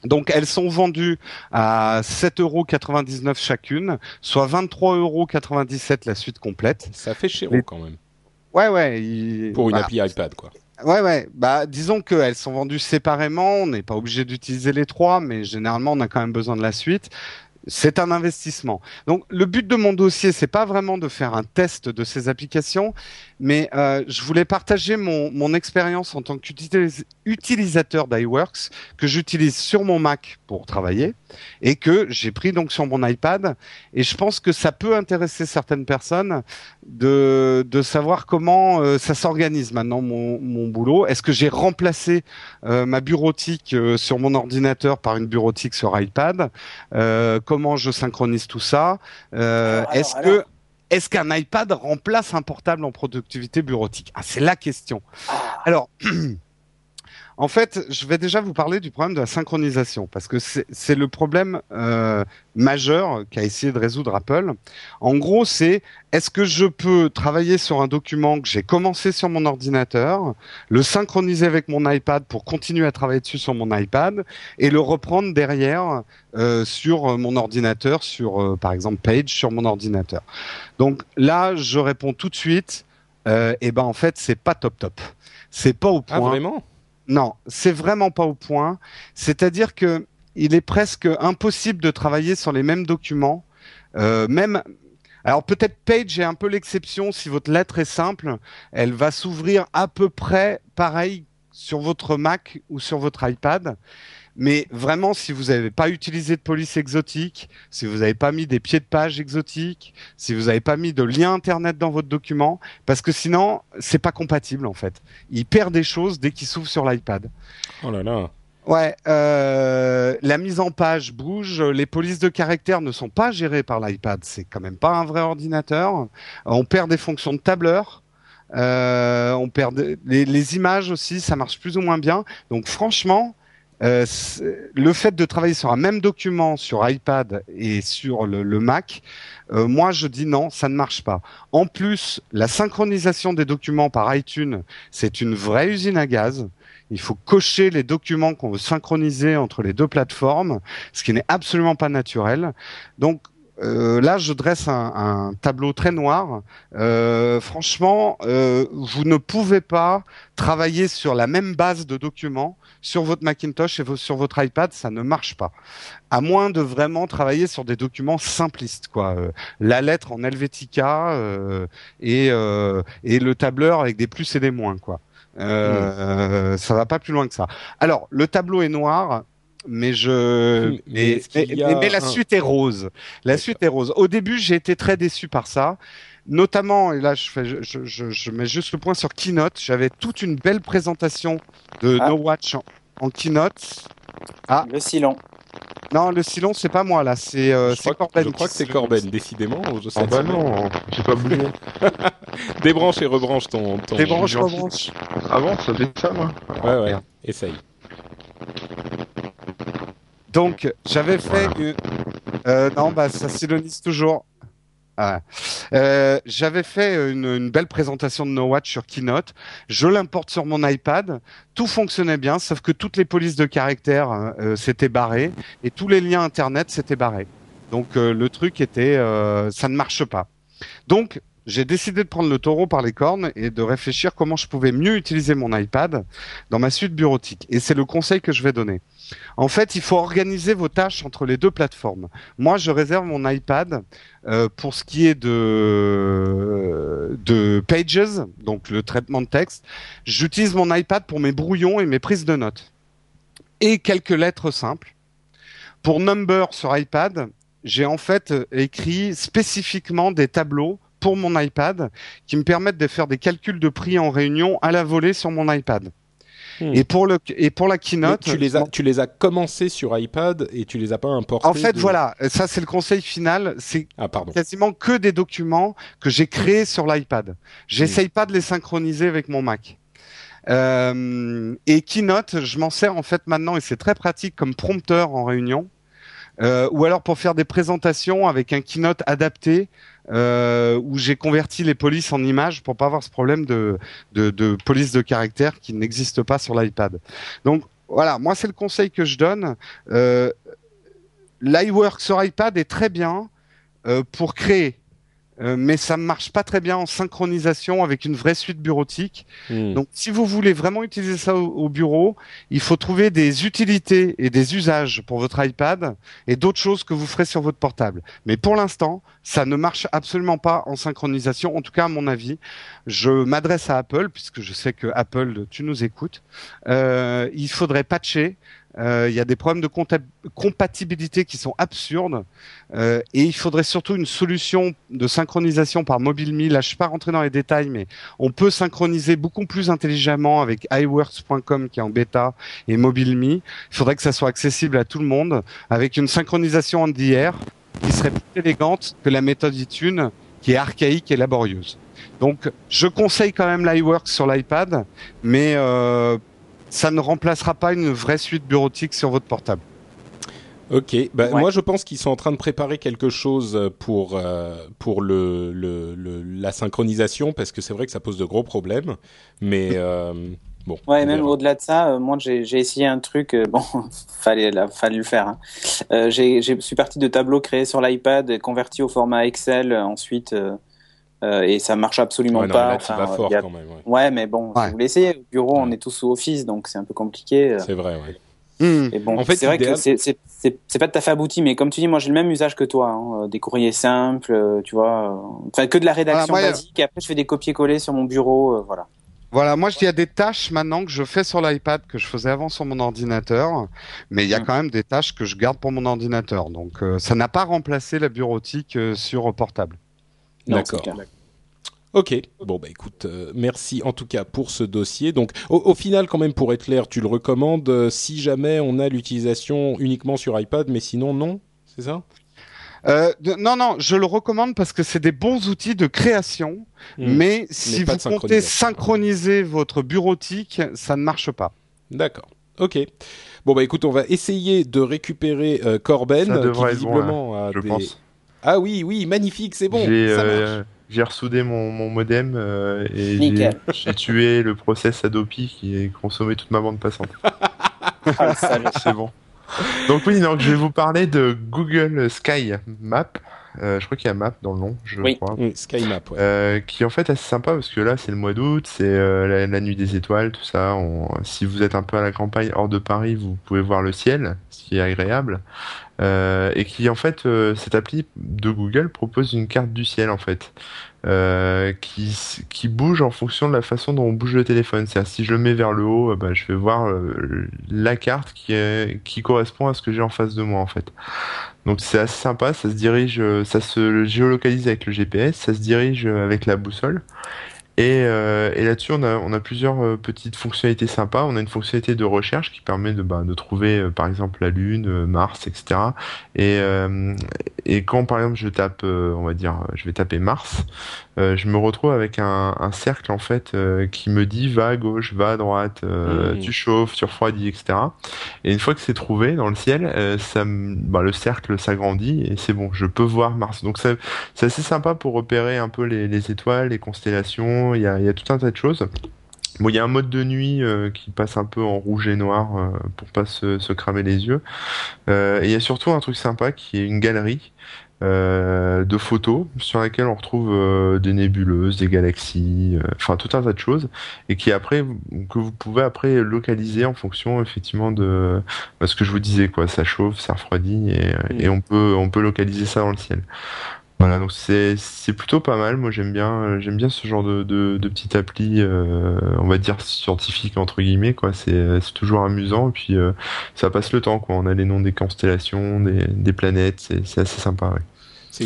Donc elles sont vendues à 7,99 euros chacune, soit 23,97 euros la suite complète. Ça fait cher quand même. Ouais ouais. Pour une appli iPad quoi. Ouais ouais. Bah disons qu'elles sont vendues séparément. On n'est pas obligé d'utiliser les trois, mais généralement on a quand même besoin de la suite c'est un investissement. Donc le but de mon dossier, c'est pas vraiment de faire un test de ces applications, mais euh, je voulais partager mon, mon expérience en tant qu'utilisateur d'iWorks que j'utilise sur mon Mac pour travailler et que j'ai pris donc sur mon iPad. Et je pense que ça peut intéresser certaines personnes de, de savoir comment euh, ça s'organise maintenant mon, mon boulot. Est-ce que j'ai remplacé euh, ma bureautique sur mon ordinateur par une bureautique sur iPad? Comment je synchronise tout ça Est-ce que est-ce qu'un iPad remplace un portable en productivité bureautique? Ah, c'est la question. Ah. Alors, en fait, je vais déjà vous parler du problème de la synchronisation, parce que c'est le problème euh, majeur qu'a essayé de résoudre Apple. En gros, c'est est-ce que je peux travailler sur un document que j'ai commencé sur mon ordinateur, le synchroniser avec mon iPad pour continuer à travailler dessus sur mon iPad, et le reprendre derrière euh, sur mon ordinateur, sur euh, par exemple Page sur mon ordinateur. Donc là, je réponds tout de suite. Euh, et ben en fait, c'est pas top top. C'est pas au Ah, point. vraiment? Non, c'est vraiment pas au point. C'est-à-dire que il est presque impossible de travailler sur les mêmes documents, euh, même. Alors peut-être Page est un peu l'exception si votre lettre est simple, elle va s'ouvrir à peu près pareil sur votre Mac ou sur votre iPad. Mais vraiment, si vous n'avez pas utilisé de police exotique, si vous n'avez pas mis des pieds de page exotiques, si vous n'avez pas mis de lien internet dans votre document, parce que sinon, c'est pas compatible en fait. Il perd des choses dès qu'il s'ouvre sur l'iPad. Oh là là. Ouais, euh, la mise en page bouge, les polices de caractère ne sont pas gérées par l'iPad, c'est quand même pas un vrai ordinateur. On perd des fonctions de tableur. Euh, on perd les images aussi, ça marche plus ou moins bien. Donc franchement, euh, le fait de travailler sur un même document sur iPad et sur le, le Mac, euh, moi je dis non, ça ne marche pas. En plus, la synchronisation des documents par iTunes, c'est une vraie usine à gaz. Il faut cocher les documents qu'on veut synchroniser entre les deux plateformes, ce qui n'est absolument pas naturel. Donc euh, là, je dresse un, un tableau très noir. Euh, franchement, euh, vous ne pouvez pas travailler sur la même base de documents sur votre Macintosh et sur votre iPad, ça ne marche pas. À moins de vraiment travailler sur des documents simplistes, quoi. Euh, la lettre en Helvetica euh, et, euh, et le tableur avec des plus et des moins, quoi. Euh, Ça va pas plus loin que ça. Alors, le tableau est noir. Mais je, Mais la un- suite est rose. La suite est rose. Au début, j'ai été très déçu par ça notamment, et là je, fais, je, je- je, je mets juste le point sur Keynote, j'avais toute une belle présentation de Ah. No Watch en, en Keynote. Ah. Le silon. Non, le silon, c'est pas moi là, c'est euh, je, je crois que c'est Corben, décidément. Je sais Ah bah non, j'ai pas bougé. Débranche et rebranche ton. ton... Débranche, rebranche. Ah bon, ça fait ça, moi Ouais, ouais. Essaye. Donc, j'avais fait une... Euh, non, bah ça s'ilonise toujours. Ah. Euh, j'avais fait une, une belle présentation de No Watch sur Keynote. Je l'importe sur mon iPad. Tout fonctionnait bien, sauf que toutes les polices de caractère euh, s'étaient barrées et tous les liens Internet s'étaient barrés. Donc euh, le truc était, euh, ça ne marche pas. Donc j'ai décidé de prendre le taureau par les cornes et de réfléchir comment je pouvais mieux utiliser mon iPad dans ma suite bureautique. Et c'est le conseil que je vais donner. En fait, il faut organiser vos tâches entre les deux plateformes. Moi, je réserve mon iPad euh, pour ce qui est de de Pages, donc le traitement de texte. J'utilise mon iPad pour mes brouillons et mes prises de notes et quelques lettres simples. Pour Number sur iPad, j'ai en fait euh, écrit spécifiquement des tableaux pour mon iPad qui me permettent de faire des calculs de prix en réunion à la volée sur mon iPad. Hmm. Et pour le et pour la keynote, tu les as, tu les as commencés sur iPad et tu les as pas importés. en fait, de- voilà, ça c'est le conseil final, c'est Ah quasiment que des documents que j'ai créés sur l'iPad. J'essaye pas de les synchroniser avec mon Mac. Euh, et Keynote, je m'en sers en fait maintenant et c'est très pratique comme prompteur en réunion. Euh, ou alors pour faire des présentations avec un Keynote adapté euh, où j'ai converti les polices en images pour pas avoir ce problème de, de, de police de caractère qui n'existe pas sur l'iPad. Donc voilà, moi c'est le conseil que je donne. Euh, L'iWork sur iPad est très bien euh, pour créer, euh, mais ça ne marche pas très bien en synchronisation avec une vraie suite bureautique. Hmm. Donc, si vous voulez vraiment utiliser ça au, au bureau, il faut trouver des utilités et des usages pour votre iPad et d'autres choses que vous ferez sur votre portable. Mais pour l'instant, ça ne marche absolument pas en synchronisation. En tout cas, à mon avis, je m'adresse à Apple puisque je sais que Apple, tu nous écoutes. Euh, il faudrait patcher. Euh, Il y a des problèmes de compatibilité qui sont absurdes euh, et il faudrait surtout une solution de synchronisation par MobileMe. Là, je suis pas rentré dans les détails, mais on peut synchroniser beaucoup plus intelligemment avec iWorks.com qui est en bêta et MobileMe. Il faudrait que ça soit accessible à tout le monde avec une synchronisation en DR qui serait plus élégante que la méthode iTunes qui est archaïque et laborieuse. Donc, je conseille quand même l'iWork sur l'iPad, mais euh, ça ne remplacera pas une vraie suite bureautique sur votre portable. Ok, bah, moi je pense qu'ils sont en train de préparer quelque chose pour euh, pour le, le, la synchronisation parce que c'est vrai que ça pose de gros problèmes, mais euh, bon. Ouais, même au-delà de ça, euh, moi j'ai essayé un truc, euh, bon, fallait là, fallait le faire. Hein. Euh, j'ai suis parti de tableaux créés sur l'iPad, convertis au format Excel, ensuite. Et ça marche absolument ouais, non, pas. Là, enfin, vas fort a... quand même, ouais. ouais. mais bon, ouais. vous l'essayez. Au bureau, on est tous sous Office, donc c'est un peu compliqué. C'est vrai, ouais. Mmh. Et bon, en fait, c'est vrai que c'est pas tout à fait abouti, mais comme tu dis, moi j'ai le même usage que toi, hein, des courriers simples, euh, tu vois, enfin que de la rédaction voilà, moi, basique. Et après, je fais des copier-coller sur mon bureau, euh, voilà. Voilà, moi il y a des tâches maintenant que je fais sur l'iPad que je faisais avant sur mon ordinateur, mais il y a mmh. quand même des tâches que je garde pour mon ordinateur. Donc euh, ça n'a pas remplacé la bureautique euh, sur portable. D'accord. Ok, bon bah écoute, euh, merci en tout cas pour ce dossier. Donc au, au, final quand même pour être clair, tu le recommandes euh, si jamais on a l'utilisation uniquement sur iPad, mais sinon non, c'est ça? Euh, de, non, non, je le recommande parce que c'est des bons outils de création, mmh. mais si mais vous comptez synchroniser votre bureautique, ça ne marche pas. D'accord. Ok. Bon bah écoute, on va essayer de récupérer euh, Corben, qui visiblement bon, là, a je des... pense. Ah oui, oui, magnifique, c'est bon. Ça marche j'ai ressoudé mon, mon modem euh, et j'ai tué le process Adopi qui est consommé toute ma bande passante. ah, c'est bon. Donc oui, donc je vais vous parler de Google Sky Map. Euh, je crois qu'il y a Map dans le nom, je oui. crois. Oui, Sky Map, ouais. euh, qui est en fait assez sympa parce que là c'est le mois d'août, c'est euh, la, la, nuit des étoiles, tout ça. On, si vous êtes un peu à la campagne hors de Paris, vous pouvez voir le ciel, ce qui est agréable. Euh, et qui en fait euh, cette appli de Google propose une carte du ciel en fait euh, qui qui bouge en fonction de la façon dont on bouge le téléphone. C'est-à-dire si je le mets vers le haut, bah, je vais voir la carte qui est qui correspond à ce que j'ai en face de moi en fait. Donc c'est assez sympa, ça se dirige, ça se géolocalise avec le GPS, ça se dirige avec la boussole. Et, euh, et là-dessus, on a, on a plusieurs euh, petites fonctionnalités sympas. On a une fonctionnalité de recherche qui permet de, bah, de trouver, euh, par exemple, la Lune, euh, Mars, etc. Et, euh, et quand, par exemple, je tape, on va dire, je vais taper Mars, je me retrouve avec un, un cercle en fait qui me dit va à gauche, va à droite, mmh. tu chauffes, tu refroidis, etc. Et une fois que c'est trouvé dans le ciel, ça, bah, le cercle s'agrandit et c'est bon, je peux voir Mars. Donc c'est assez sympa pour repérer un peu les, les étoiles, les constellations il y a, il y a tout un tas de choses. Bon, il y a un mode de nuit euh, qui passe un peu en rouge et noir euh, pour pas se, se, cramer les yeux. Euh, et il y a surtout un truc sympa qui est une galerie euh, de photos sur laquelle on retrouve euh, des nébuleuses, des galaxies, enfin tout un tas de choses, et qui après que vous pouvez après localiser en fonction effectivement de bah, ce que je vous disais quoi, ça chauffe, ça refroidit, et, mmh. et on peut on peut localiser ça dans le ciel. Voilà, donc c'est c'est plutôt pas mal. Moi, j'aime bien j'aime bien ce genre de de, de petite appli, euh, on va dire scientifique entre guillemets quoi. C'est c'est toujours amusant et puis euh, ça passe le temps quoi. On a les noms des constellations, des des planètes, c'est c'est assez sympa. Ouais.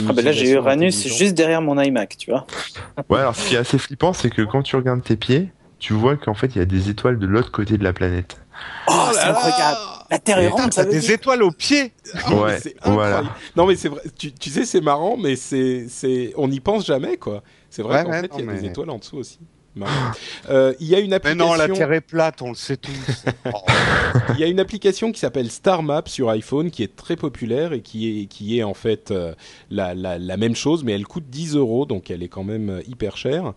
Ah bah là j'ai Uranus juste derrière mon iMac, tu vois. Ouais, alors ce qui est assez flippant, c'est que quand tu regardes tes pieds, tu vois qu'en fait il y a des étoiles de l'autre côté de la planète. Oh, oh c'est incroyable. La Terre est ronde, ça veut des dire... étoiles aux pieds. Oh, ouais, c'est voilà. Non mais c'est vrai. Tu, tu sais, c'est marrant, mais c'est c'est on n'y pense jamais quoi. C'est vrai ouais, qu'en ouais, fait il y a des étoiles en dessous aussi. Euh, il y a une application. Mais non, la Terre est plate, on le sait tous. oh. Il y a une application qui s'appelle Star Map sur iPhone qui est très populaire et qui est qui est en fait euh, la, la, la même chose, mais elle coûte 10 euros, donc elle est quand même hyper chère.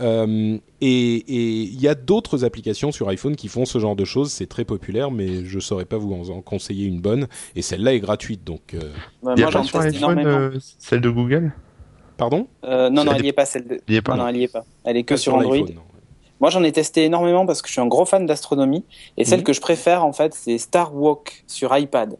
Euh, et il y a d'autres applications sur iPhone qui font ce genre de choses. C'est très populaire, mais je saurais pas vous en, en conseiller une bonne. Et celle-là est gratuite, donc. Euh... Ouais, Il y a moi, pas j'en sur teste iPhone énormément. euh, celle de Google? Pardon Euh, non, non, Elle elle y est pas celle de. Il y est pas, non, non. non, elle y est pas. Elle est que Pas sur Android. non. Moi, j'en ai testé énormément parce que je suis un gros fan d'astronomie. Et celle Mhm. que je préfère, en fait, c'est Star Walk sur iPad.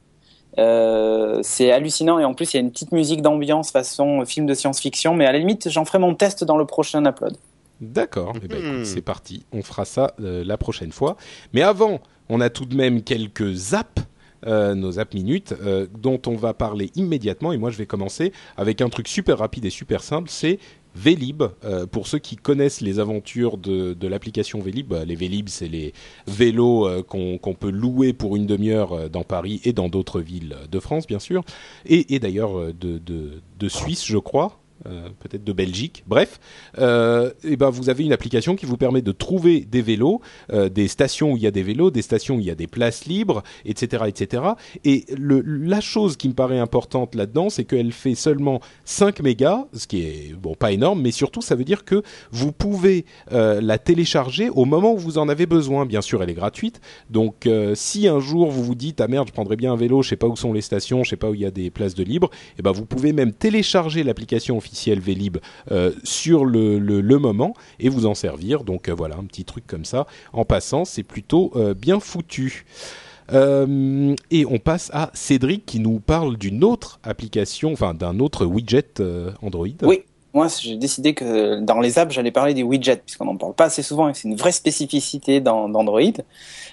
Euh, c'est hallucinant et en plus il y a une petite musique d'ambiance façon film de science-fiction mais à la limite j'en ferai mon test dans le prochain upload. D'accord, eh ben, Mhm. écoute, c'est parti. On fera ça euh, la prochaine fois. Mais avant, on a tout de même quelques euh, nos zaps minutes, euh, dont on va parler immédiatement. Et moi, je vais commencer avec un truc super rapide et super simple. C'est Vélib. Euh, pour ceux qui connaissent les aventures de, de l'application Vélib, bah, les Vélib, c'est les vélos euh, qu'on peut louer pour une demi-heure euh, dans Paris et dans d'autres villes de France, bien sûr, et, et d'ailleurs euh, de, de, de Suisse, je crois. Euh, peut-être de Belgique. Bref, euh, et ben vous avez une application qui vous permet de trouver des vélos, euh, des stations où il y a des vélos, des stations où il y a des places libres, etc., etc. Et la chose qui me paraît importante là-dedans, c'est qu'elle fait seulement 5 mégas, ce qui est bon pas énorme, mais surtout ça veut dire que vous pouvez la télécharger au moment où vous en avez besoin. Bien sûr, elle est gratuite, donc si un jour vous vous dites ah merde, je prendrais bien un vélo, je sais pas où sont les stations, je sais pas où il y a des places de libre, et ben vous pouvez même télécharger l'application officielle Vélib euh, sur le, le, moment et vous en servir. Donc euh, voilà, un petit truc comme ça. En passant, c'est plutôt euh, bien foutu. Et on passe à Cédric qui nous parle d'une autre application, enfin d'un autre widget Android. Oui, moi j'ai décidé que dans les apps j'allais parler des widgets puisqu'on n'en parle pas assez souvent et c'est une vraie spécificité d'Android.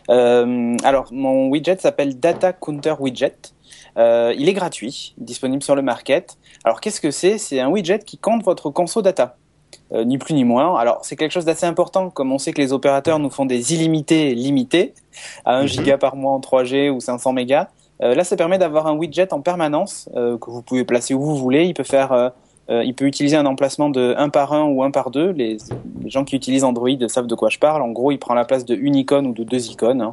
Alors mon widget s'appelle Data Counter Widget. Euh, il est gratuit, disponible sur le market. Alors qu'est-ce que c'est? C'est un widget qui compte votre conso data. Euh, ni plus ni moins. Alors c'est quelque chose d'assez important, comme on sait que les opérateurs nous font des illimités limités à 1 giga par mois en 3G ou 500 mégas. Euh, là, ça permet d'avoir un widget en permanence que vous pouvez placer où vous voulez. Il peut faire, euh, il peut utiliser un emplacement de 1 par 1 ou 1 par 2. Les, les, gens qui utilisent Android savent de quoi je parle. En gros, il prend la place de une icône ou de deux icônes hein,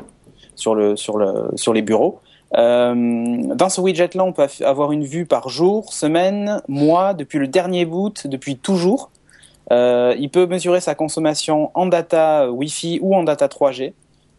sur le sur le sur les bureaux. Euh, dans ce widget-là, on peut avoir une vue par jour, semaine, mois, depuis le dernier boot, depuis toujours. Euh, il peut mesurer sa consommation en data Wi-Fi ou en data 3G.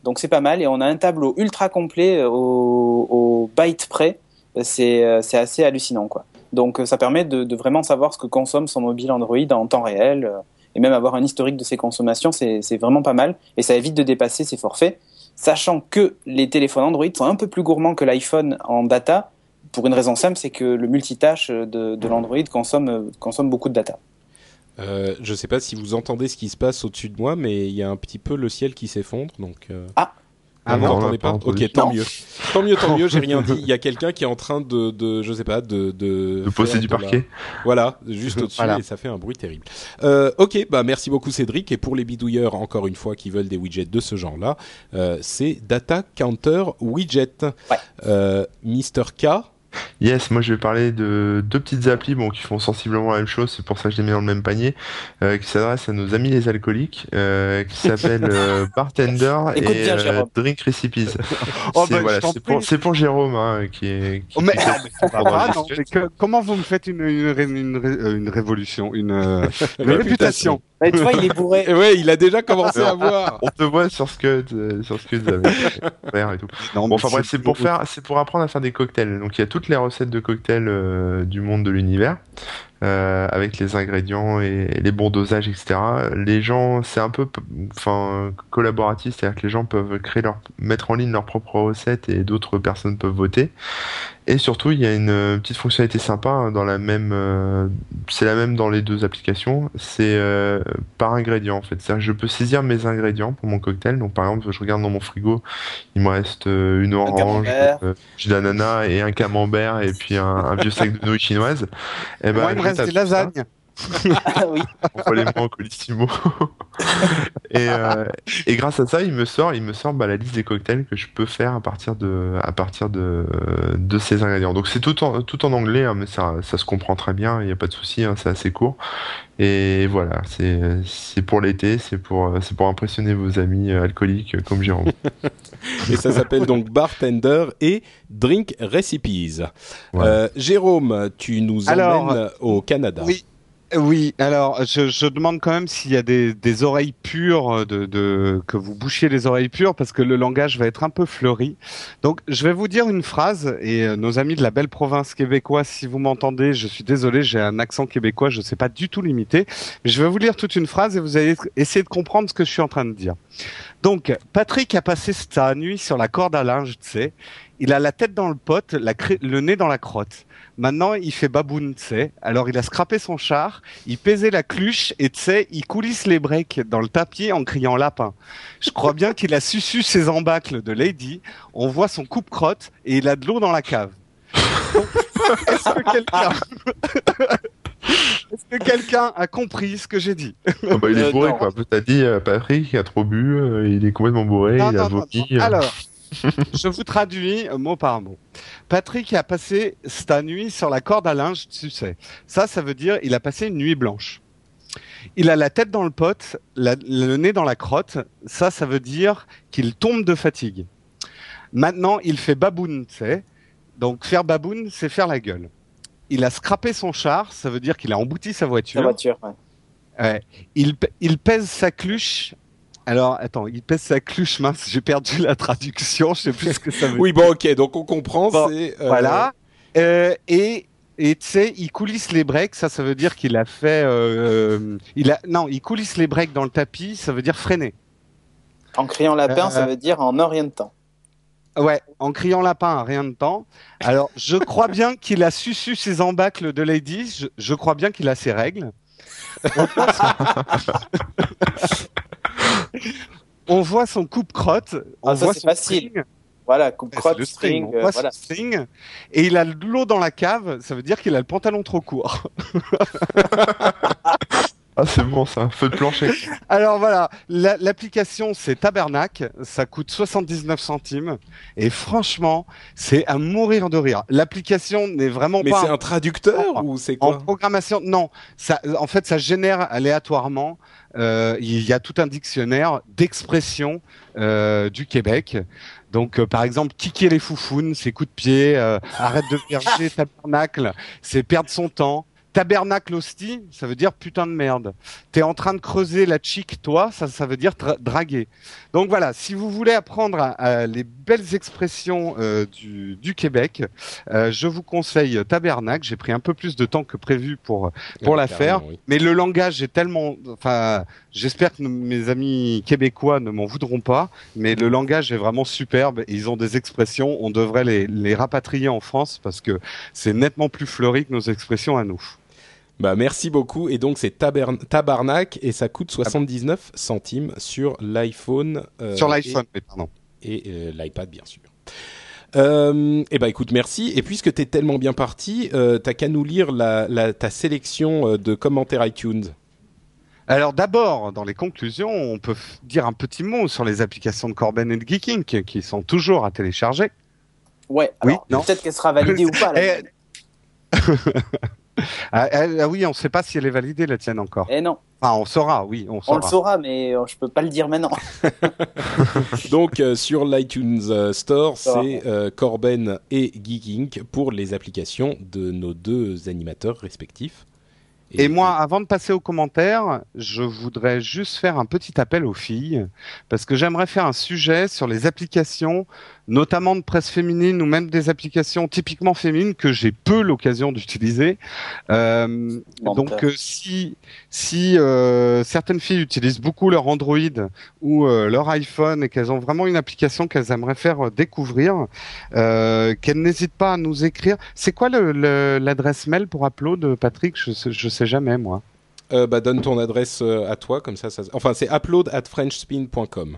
Donc c'est pas mal et on a un tableau ultra complet au, au byte près. C'est assez hallucinant quoi. Donc ça permet de, de, vraiment savoir ce que consomme son mobile Android en temps réel et même avoir un historique de ses consommations, c'est vraiment pas mal et ça évite de dépasser ses forfaits, sachant que les téléphones Android sont un peu plus gourmands que l'iPhone en data pour une raison simple, c'est que le multitâche de, de l'Android consomme, consomme beaucoup de data. Euh, je ne sais pas si vous entendez ce qui se passe au-dessus de moi, mais il y a un petit peu le ciel qui s'effondre. Donc, euh... Ah ah non, n'entendez pas, pas Ok, tant mieux. Tant mieux, tant mieux. J'ai rien dit. Il y a quelqu'un qui est en train de, de, je sais pas, de de, de poser du parquet. La... Voilà, juste au-dessus voilà. et ça fait un bruit terrible. Euh, ok, bah merci beaucoup Cédric. Et pour les bidouilleurs, encore une fois, qui veulent des widgets de ce genre-là, euh, c'est Data Counter Widget. Ouais. Euh, Mister K. Yes, moi je vais parler de deux petites applis bon, qui font sensiblement la même chose, c'est pour ça que je les mets dans le même panier, euh, qui s'adressent à nos amis les alcooliques, euh, qui s'appellent euh, Bartender et bien, euh, Drink Recipes. oh, c'est bah, voilà, pour, pour, Jérôme hein, qui est. Qui, oh, mais, qui ah, non, mais que, comment vous me faites une, une, une, une, une révolution, une, une réputation? Bah, tu vois, il est bourré. ouais, il a déjà commencé à voir. On te voit sur Scud, sur Scud avec et tout. Non, bon, enfin bref, c'est pour faire, c'est pour apprendre à faire des cocktails. Donc il y a toutes les recettes de cocktails euh, du monde de l'univers. Euh, avec les ingrédients et les bons dosages, etc. Les gens, c'est un peu, enfin, collaboratif, c'est-à-dire que les gens peuvent créer leur, mettre en ligne leurs propres recettes et d'autres personnes peuvent voter. Et surtout, il y a une petite fonctionnalité sympa hein, dans la même, euh, c'est la même dans les deux applications. C'est euh, par ingrédient en fait. C'est-à-dire que je peux saisir mes ingrédients pour mon cocktail. Donc par exemple, je regarde dans mon frigo, il me reste euh, une orange, euh, j'ai de l'ananas et un camembert et puis un, un vieux sac de nouilles chinoises. Et ben, reste des lasagnes. Ah, oui. On les en colissimo. et, euh, et grâce à ça, il me sort, il me sort bah, la liste des cocktails que je peux faire à partir de, à partir de, de ces ingrédients. Donc c'est tout en, tout en anglais, hein, mais ça, ça se comprend très bien. Il n'y a pas de souci, hein, c'est assez court. Et voilà, c'est, c'est pour l'été, c'est pour, c'est pour impressionner vos amis alcooliques comme Jérôme. et ça s'appelle donc Bartender et Drink Recipes. Ouais. Euh, Jérôme, tu nous emmènes Alors, au Canada. Oui. Oui, alors je, je demande quand même s'il y a des, des oreilles pures, de, de, que vous bouchiez les oreilles pures, parce que le langage va être un peu fleuri. Donc je vais vous dire une phrase, et euh, nos amis de la belle province québécoise, si vous m'entendez, je suis désolé, j'ai un accent québécois, je ne sais pas du tout l'imiter, mais je vais vous lire toute une phrase et vous allez essayer de comprendre ce que je suis en train de dire. Donc Patrick a passé sa nuit sur la corde à linge, tu sais, il a la tête dans le pot, le nez dans la crotte. Maintenant, il fait baboune, tu sais. Alors, il a scrapé son char, il pesait la cluche et tu sais, il coulisse les breaks dans le tapis en criant lapin. Je crois bien qu'il a suçu ses embâcles de Lady. On voit son coupe-crotte et il a de l'eau dans la cave. Est-ce que quelqu'un... Est-ce que quelqu'un a compris ce que j'ai dit? Oh bah, Il est bourré, euh, quoi. T'as dit, euh, Patrick, il a trop bu, euh, il est complètement bourré, non, il a vomi. Alors, je vous traduis mot par mot. Patrick a passé sa nuit sur la corde à linge, tu sais. Ça, ça veut dire il a passé une nuit blanche. Il a la tête dans le pot, le nez dans la crotte. Ça, ça veut dire qu'il tombe de fatigue. Maintenant, il fait baboune, tu sais. Donc, faire baboune, c'est faire la gueule. Il a scrappé son char, ça veut dire qu'il a embouti sa voiture. Sa voiture, ouais. Il, il pèse sa cluche alors, attends, il pèse sa cluche mince. J'ai perdu la traduction. Je sais plus ce que ça veut dire. Oui, bon, ok. Donc, on comprend. Euh, voilà. Euh, et et tu sais, il coulisse les breaks. Ça, ça veut dire qu'il a fait. Euh, il a non, il coulisse les breaks dans le tapis. Ça veut dire freiner. En criant lapin, ça veut dire en un rien de temps. Ouais, en criant lapin, en rien de temps. Alors, je crois bien qu'il a susu ses embâcles de ladies. Je, je crois bien qu'il a ses règles. on voit son coupe-crotte. Ah, ça, c'est facile. Voilà, coupe-crotte, le string. On voit son string. Et il a de l'eau dans la cave. Ça veut dire qu'il a le pantalon trop court. Ah, c'est bon ça, feu de plancher. Alors voilà, l'application c'est Tabernac, ça coûte 79 centimes et franchement, c'est à mourir de rire. L'application n'est vraiment Mais pas. Mais c'est un traducteur ou c'est quoi En programmation, non. Ça, en fait, ça génère aléatoirement. Euh, il y a tout un dictionnaire d'expressions euh, du Québec. Donc, euh, par exemple, kicker les foufounes, c'est coup de pied, euh, arrête de berger, tabernacle, c'est perdre son temps. Tabernacle hostie, ça veut dire putain de merde. T'es en train de creuser la chic, toi, ça, ça veut dire draguer. Donc voilà, si vous voulez apprendre les belles expressions euh, du, du, Québec, euh, je vous conseille Tabernacle. J'ai pris un peu plus de temps que prévu pour pour la faire, mais le langage est tellement, enfin, j'espère que mes amis québécois ne m'en voudront pas, mais le langage est vraiment superbe. ils ont des expressions, on devrait les, les rapatrier en France parce que c'est nettement plus fleuri que nos expressions à nous. Bah merci beaucoup et donc c'est Tabarnak et ça coûte 79 centimes sur l'iPhone. Euh, sur l'iPhone, et, pardon. Et euh, l'iPad bien sûr. Euh, eh ben écoute, merci. Et puisque t'es tellement bien parti, euh, t'as qu'à nous lire la, la, ta sélection euh, de commentaires iTunes. Alors d'abord, dans les conclusions, on peut dire un petit mot sur les applications de Corben et de Geeking qui sont toujours à télécharger. Ouais. oui. Peut-être qu'elle sera validée ou pas. Là. Ah, ah, ah, oui, on ne sait pas si elle est validée la tienne encore. Eh non. Enfin, on saura, oui, on saura. On le saura, mais euh, je peux pas le dire maintenant. Donc euh, sur l'iTunes euh, Store, c'est Corben et Geeking pour les applications de nos deux animateurs respectifs. Et, moi, avant de passer aux commentaires, je voudrais juste faire un petit appel aux filles, parce que j'aimerais faire un sujet sur les applications notamment de presse féminine ou même des applications typiquement féminines que j'ai peu l'occasion d'utiliser. Euh, donc euh, si si euh, certaines filles utilisent beaucoup leur Android ou euh, leur iPhone et qu'elles ont vraiment une application qu'elles aimeraient faire euh, découvrir, qu'elles n'hésitent pas à nous écrire. C'est quoi l'adresse mail pour upload, Patrick? Je je sais jamais moi. bah donne ton adresse à toi comme ça. ça... Enfin c'est upload at frenchspin.com.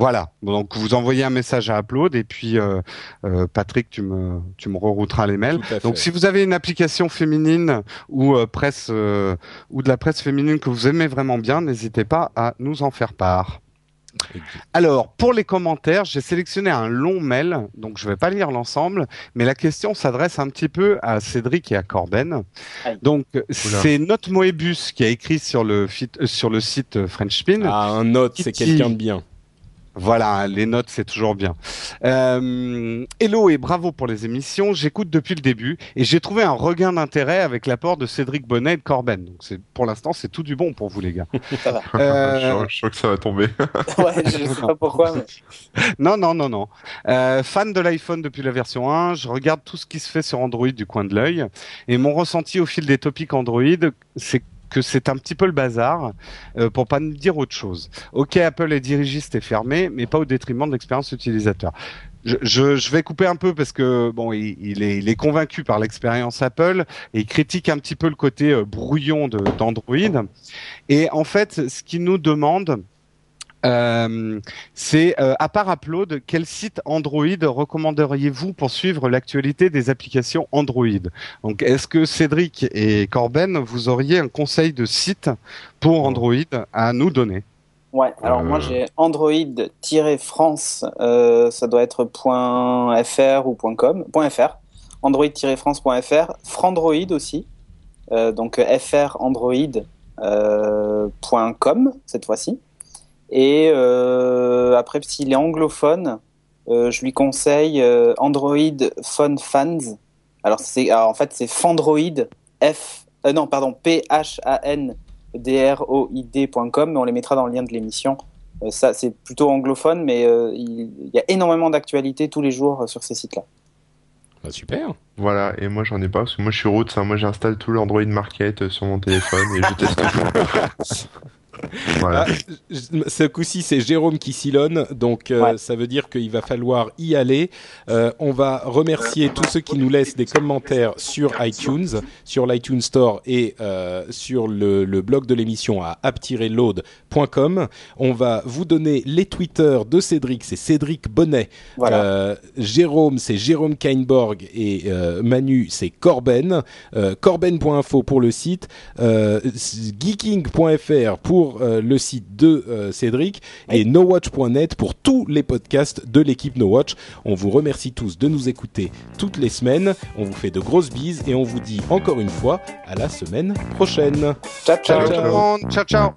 Voilà. Donc vous envoyez un message à Upload et puis euh, euh, Patrick, tu me tu me rerouteras les mails. Donc si vous avez une application féminine ou euh, presse ou de la presse féminine que vous aimez vraiment bien, n'hésitez pas à nous en faire part. Alors, pour les commentaires, j'ai sélectionné un long mail, donc je ne vais pas lire l'ensemble, mais la question s'adresse un petit peu à Cédric et à Corben. Donc, c'est Note Moebius qui a écrit sur le, sur le site Frenchspin. Ah, un note, c'est quelqu'un de bien. Voilà, les notes c'est toujours bien. Euh, hello et bravo pour les émissions. J'écoute depuis le début et j'ai trouvé un regain d'intérêt avec l'apport de Cédric Bonnet et de Corben. Donc c'est pour l'instant c'est tout du bon pour vous les gars. Ça va. Euh... je, crois que ça va tomber. ouais, je sais pas pourquoi. Mais... Non non non non. Euh, fan de l'iPhone depuis la version 1, je regarde tout ce qui se fait sur Android du coin de l'œil et mon ressenti au fil des topics Android, c'est que c'est un petit peu le bazar, euh, pour pas dire autre chose. Ok, Apple est dirigiste et fermé, mais pas au détriment de l'expérience utilisateur. Je, vais couper un peu parce que bon, il, il, est, il est, convaincu par l'expérience Apple et il critique un petit peu le côté euh, brouillon d'Android. Et en fait, ce qu'il nous demande, euh, c'est euh, à part Upload, quel site Android recommanderiez-vous pour suivre l'actualité des applications Android? Donc, est-ce que Cédric et Corben, vous auriez un conseil de site pour Android à nous donner? Ouais, alors moi j'ai Android-France, ça doit être .fr ou .com, .fr, Android-France.fr, Frandroid aussi, donc fr Android .com cette fois-ci. Et après, s'il est anglophone, je lui conseille Android Phone Fans. Alors, c'est, en fait, c'est Fandroid, F, non, pardon, P-H-A-N droid.com, mais on les mettra dans le lien de l'émission. ça, c'est plutôt anglophone, mais il, y a énormément d'actualités tous les jours sur ces sites-là. Bah, super. Voilà, et moi j'en ai pas parce que moi je suis route, moi j'installe tout l'Android Market sur mon téléphone et je teste. Voilà. Ah, ce coup-ci, c'est Jérôme qui silonne, donc euh, ça veut dire qu'il va falloir y aller. Euh, on va remercier tous ceux qui nous laissent des commentaires sur iTunes, sur l'iTunes Store et euh, sur le, le, blog de l'émission à app-load.com. On va vous donner les Twitter de Cédric, c'est Cédric Bonnet. Voilà. Jérôme, c'est Jérôme Kainborg et Manu, c'est Corben. Corben.info pour le site, geeking.fr pour euh, le site de euh, Cédric et nowatch.net pour tous les podcasts de l'équipe NoWatch. On vous remercie tous de nous écouter toutes les semaines. On vous fait de grosses bises et on vous dit encore une fois à la semaine prochaine. ciao, ciao. ciao, ciao.